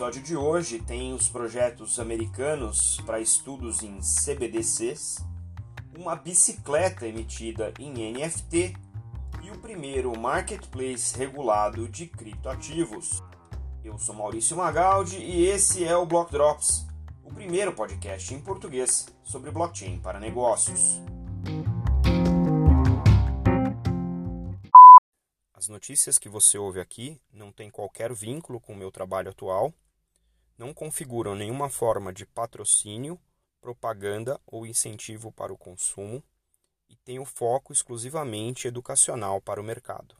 episódio de hoje tem os projetos americanos para estudos em CBDCs, uma bicicleta emitida em NFT e o primeiro marketplace regulado de criptoativos. Eu sou Maurício Magaldi e esse é o Block Drops, o primeiro podcast em português sobre blockchain para negócios. As notícias que você ouve aqui não têm qualquer vínculo com o meu trabalho atual, não configuram nenhuma forma de patrocínio, propaganda ou incentivo para o consumo e têm o foco exclusivamente educacional para o mercado.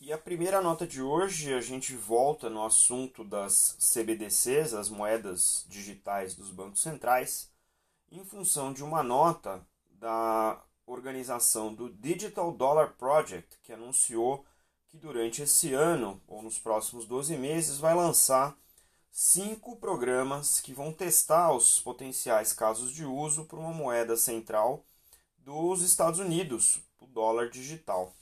E a primeira nota de hoje, a gente volta no assunto das CBDCs, as moedas digitais dos bancos centrais, em função de uma nota da organização do Digital Dollar Project, que anunciou que durante esse ano, ou nos próximos 12 meses, vai lançar cinco programas que vão testar os potenciais casos de uso para uma moeda central dos Estados Unidos, o dólar digital.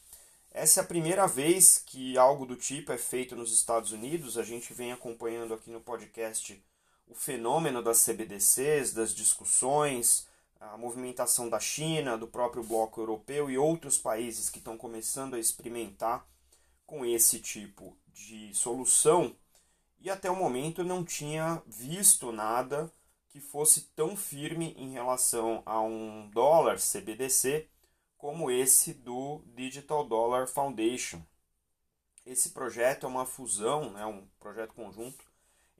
Essa é a primeira vez que algo do tipo é feito nos Estados Unidos. A gente vem acompanhando aqui no podcast o fenômeno das CBDCs, das discussões, a movimentação da China, do próprio bloco europeu e outros países que estão começando a experimentar com esse tipo de solução e até o momento não tinha visto nada que fosse tão firme em relação a um dólar CBDC como esse do Digital Dollar Foundation. Esse projeto é uma fusão, é um projeto conjunto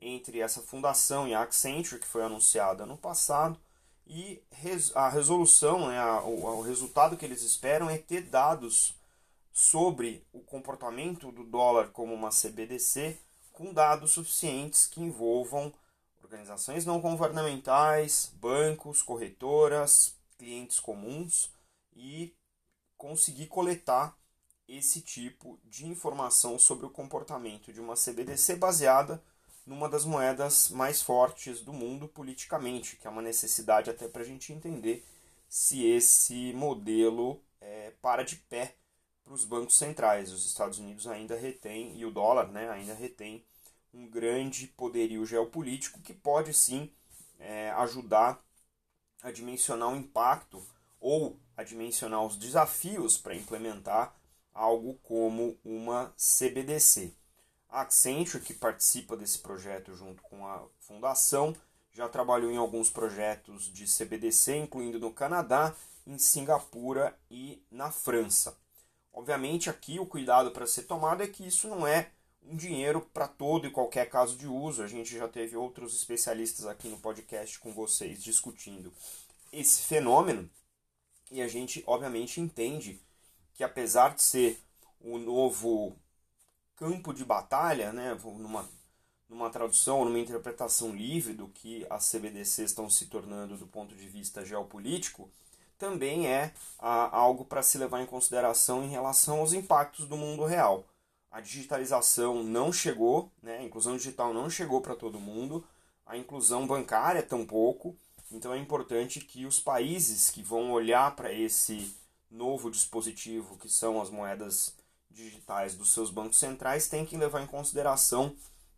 entre essa fundação e a Accenture que foi anunciada no passado e a resolução, né, o resultado que eles esperam é ter dados sobre o comportamento do dólar como uma CBDC com dados suficientes que envolvam organizações não governamentais, bancos, corretoras, clientes comuns e conseguir coletar esse tipo de informação sobre o comportamento de uma CBDC baseada numa das moedas mais fortes do mundo politicamente, que é uma necessidade até para a gente entender se esse modelo é, para de pé para os bancos centrais. Os Estados Unidos ainda retém, e o dólar né, ainda retém, um grande poderio geopolítico que pode sim é, ajudar a dimensionar o impacto ou a dimensionar os desafios para implementar algo como uma CBDC. A Accenture, que participa desse projeto junto com a fundação, já trabalhou em alguns projetos de CBDC, incluindo no Canadá, em Singapura e na França. Obviamente, aqui o cuidado para ser tomado é que isso não é um dinheiro para todo e qualquer caso de uso. A gente já teve outros especialistas aqui no podcast com vocês discutindo esse fenômeno e a gente, obviamente, entende que apesar de ser o novo campo de batalha, né, numa, numa tradução, numa interpretação livre do que as CBDCs estão se tornando do ponto de vista geopolítico, também é a, algo para se levar em consideração em relação aos impactos do mundo real. A digitalização não chegou, né, a inclusão digital não chegou para todo mundo, a inclusão bancária tampouco, então é importante que os países que vão olhar para esse novo dispositivo, que são as moedas digitais dos seus bancos centrais têm que levar em consideração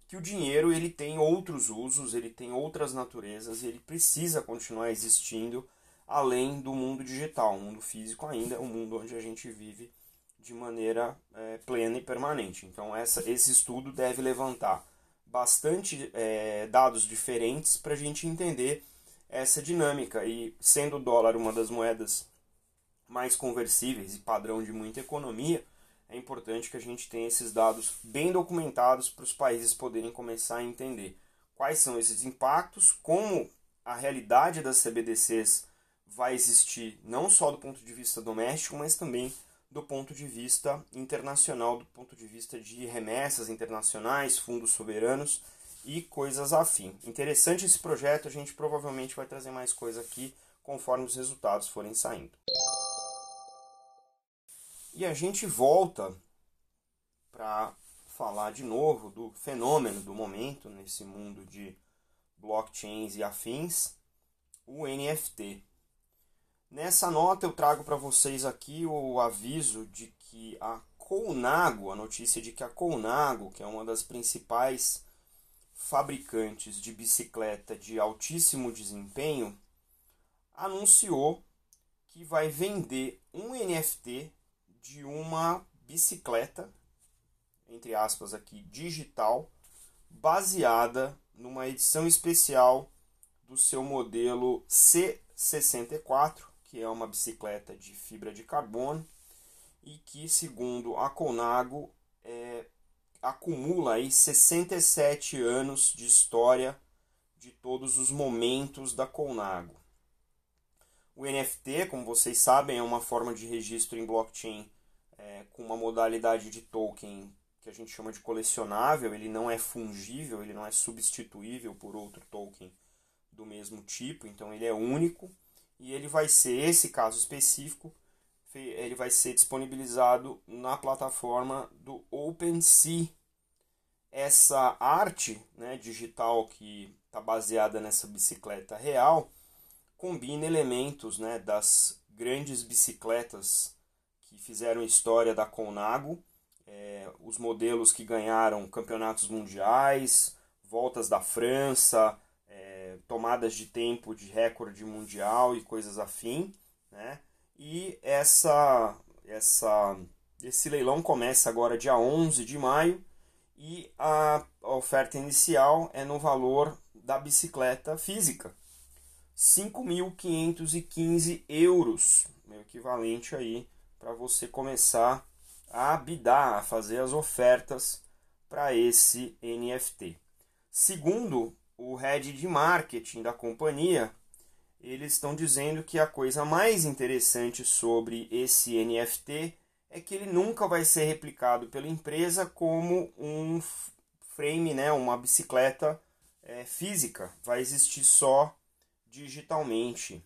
que o dinheiro ele tem outros usos, ele tem outras naturezas ele precisa continuar existindo além do mundo digital. Mundo físico ainda é o mundo onde a gente vive de maneira é, plena e permanente. Então essa, esse estudo deve levantar bastante é, dados diferentes para a gente entender essa dinâmica. E sendo o dólar uma das moedas mais conversíveis e padrão de muita economia, é importante que a gente tenha esses dados bem documentados para os países poderem começar a entender quais são esses impactos, como a realidade das CBDCs vai existir não só do ponto de vista doméstico, mas também do ponto de vista internacional, do ponto de vista de remessas internacionais, fundos soberanos e coisas afim. Interessante esse projeto, a gente provavelmente vai trazer mais coisa aqui conforme os resultados forem saindo. E a gente volta para falar de novo do fenômeno do momento nesse mundo de blockchains e afins, o NFT. Nessa nota eu trago para vocês aqui o aviso de que a Colnago, a notícia de que a Colnago, que é uma das principais fabricantes de bicicleta de altíssimo desempenho, anunciou que vai vender um NFT de uma bicicleta, entre aspas aqui, digital, baseada numa edição especial do seu modelo C64, que é uma bicicleta de fibra de carbono e que, segundo a Conago, é, acumula aí 67 anos de história de todos os momentos da Conago. O NFT, como vocês sabem, é uma forma de registro em blockchain é, com uma modalidade de token que a gente chama de colecionável. Ele não é fungível, ele não é substituível por outro token do mesmo tipo, então ele é único e ele vai ser, esse caso específico, ele vai ser disponibilizado na plataforma do OpenSea. Essa arte né, digital que está baseada nessa bicicleta real combina elementos né, das grandes bicicletas que fizeram história da Conago, é, os modelos que ganharam campeonatos mundiais, voltas da França, tomadas de tempo de recorde mundial e coisas afim, né? E essa, essa, esse leilão começa agora dia 11 de maio e a oferta inicial é no valor da bicicleta física. 5.515 euros, o equivalente aí para você começar a bidar, a fazer as ofertas para esse NFT. Segundo o head de marketing da companhia, eles estão dizendo que a coisa mais interessante sobre esse NFT é que ele nunca vai ser replicado pela empresa como um frame, né, uma bicicleta é, física. Vai existir só digitalmente.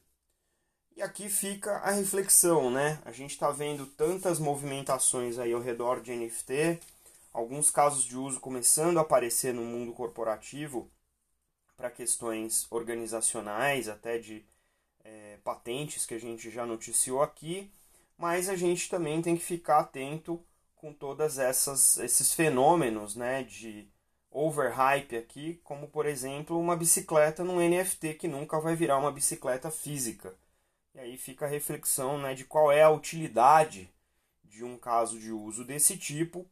E aqui fica a reflexão, né? A gente está vendo tantas movimentações aí ao redor de NFT, alguns casos de uso começando a aparecer no mundo corporativo para questões organizacionais, até de é, patentes que a gente já noticiou aqui, mas a gente também tem que ficar atento com todas essas esses fenômenos, né, de overhype aqui, como por exemplo uma bicicleta num NFT que nunca vai virar uma bicicleta física. E aí fica a reflexão, né, de qual é a utilidade de um caso de uso desse tipo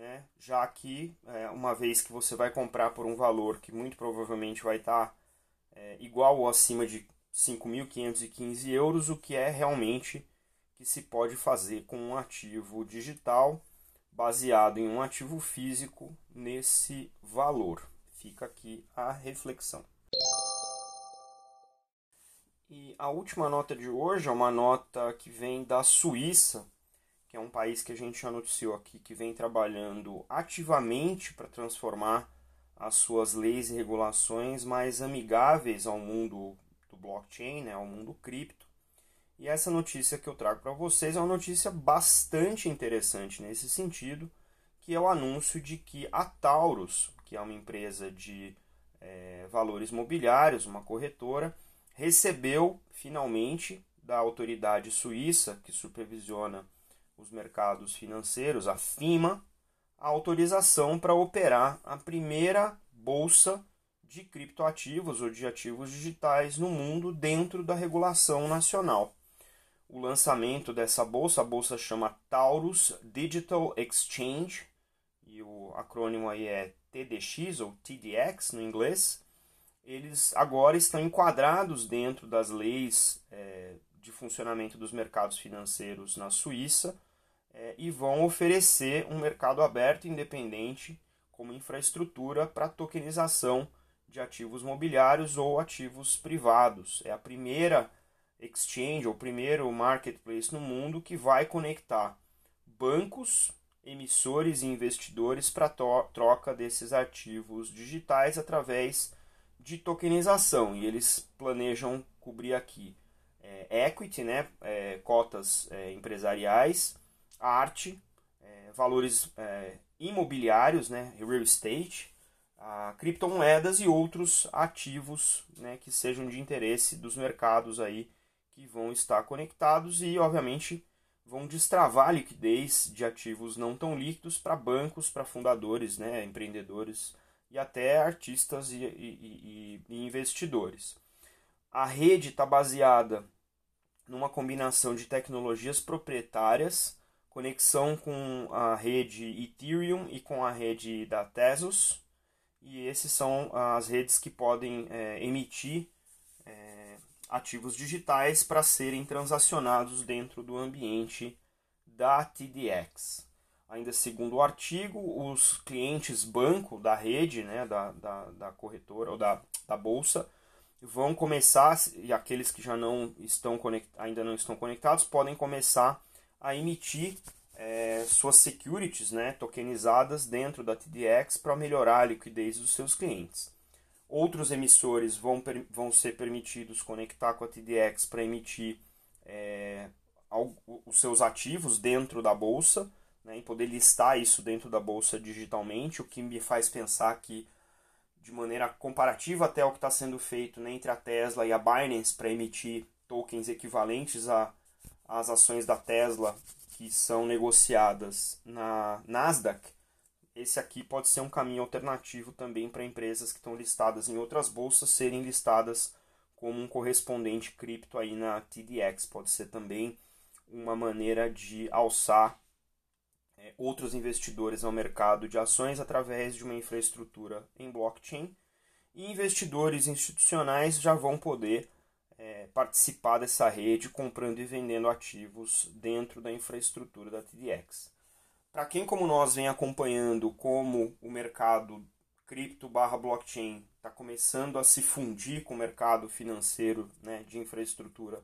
né? já que é, uma vez que você vai comprar por um valor que muito provavelmente vai estar é, igual ou acima de 5.515 euros, o que é realmente que se pode fazer com um ativo digital baseado em um ativo físico nesse valor. Fica aqui a reflexão. E a última nota de hoje é uma nota que vem da Suíça, que é um país que a gente já noticiou aqui, que vem trabalhando ativamente para transformar as suas leis e regulações mais amigáveis ao mundo do blockchain, né, ao mundo cripto. E essa notícia que eu trago para vocês é uma notícia bastante interessante nesse sentido, que é o anúncio de que a Taurus, que é uma empresa de é, valores mobiliários, uma corretora, recebeu finalmente da autoridade suíça que supervisiona os mercados financeiros, a FIMA, a autorização para operar a primeira bolsa de criptoativos ou de ativos digitais no mundo dentro da regulação nacional. O lançamento dessa bolsa, a bolsa chama Taurus Digital Exchange, e o acrônimo aí é TDX ou TDX no inglês. Eles agora estão enquadrados dentro das leis é, de funcionamento dos mercados financeiros na Suíça é, e vão oferecer um mercado aberto independente como infraestrutura para tokenização de ativos mobiliários ou ativos privados. É a primeira exchange ou primeiro marketplace no mundo que vai conectar bancos, emissores e investidores para troca desses ativos digitais através de tokenização. E eles planejam cobrir aqui é, equity, né, é, cotas é, empresariais, arte, é, valores é, imobiliários, né, real estate, a criptomoedas e outros ativos né, que sejam de interesse dos mercados aí que vão estar conectados e, obviamente, vão destravar a liquidez de ativos não tão líquidos para bancos, para fundadores, né, empreendedores e até artistas e, e, e investidores. A rede está baseada numa combinação de tecnologias proprietárias, conexão com a rede Ethereum e com a rede da Tezos, e esses são as redes que podem é, emitir é, ativos digitais para serem transacionados dentro do ambiente da TDX. Ainda segundo o artigo, os clientes banco da rede, né, da, da, da corretora ou da, da bolsa, vão começar, e aqueles que já não estão ainda não estão conectados, podem começar a emitir é, suas securities né, tokenizadas dentro da TDX para melhorar a liquidez dos seus clientes. Outros emissores vão, vão ser permitidos conectar com a TDX para emitir é, os seus ativos dentro da bolsa né, e poder listar isso dentro da bolsa digitalmente, o que me faz pensar que, de maneira comparativa até o que está sendo feito né, entre a Tesla e a Binance para emitir tokens equivalentes às ações da Tesla que são negociadas na Nasdaq, esse aqui pode ser um caminho alternativo também para empresas que estão listadas em outras bolsas serem listadas como um correspondente cripto aí na TDX. Pode ser também uma maneira de alçar é, outros investidores ao mercado de ações através de uma infraestrutura em blockchain. E investidores institucionais já vão poder é, participar dessa rede comprando e vendendo ativos dentro da infraestrutura da TDX. Para quem como nós vem acompanhando como o mercado cripto barra blockchain está começando a se fundir com o mercado financeiro né, de infraestrutura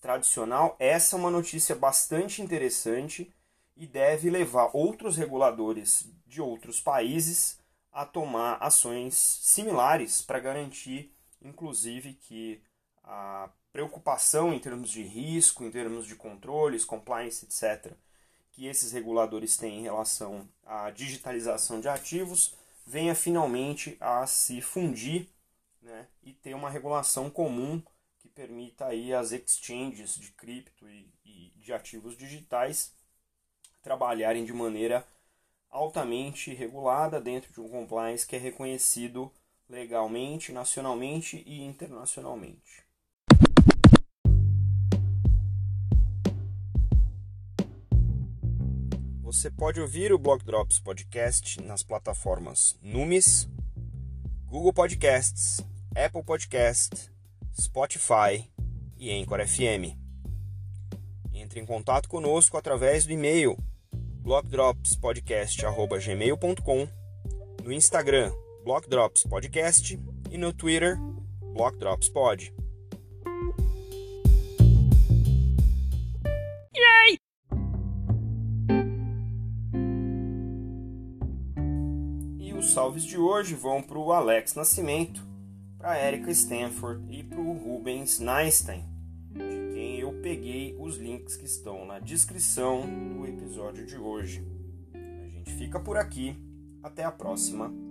tradicional, essa é uma notícia bastante interessante e deve levar outros reguladores de outros países a tomar ações similares para garantir, inclusive, que a preocupação em termos de risco, em termos de controles, compliance, etc., que esses reguladores têm em relação à digitalização de ativos venha finalmente a se fundir né, e ter uma regulação comum que permita aí as exchanges de cripto e, e de ativos digitais trabalharem de maneira altamente regulada dentro de um compliance que é reconhecido legalmente, nacionalmente e internacionalmente. Você pode ouvir o Block Drops Podcast nas plataformas Numis, Google Podcasts, Apple Podcast, Spotify e Anchor FM. Entre em contato conosco através do e-mail blockdropspodcast.gmail.com, no Instagram blockdropspodcast e no Twitter blockdropspod. Os salves de hoje vão para o Alex Nascimento, para Erika Stanford e para o Rubens Neinstein, de quem eu peguei os links que estão na descrição do episódio de hoje. A gente fica por aqui. Até a próxima.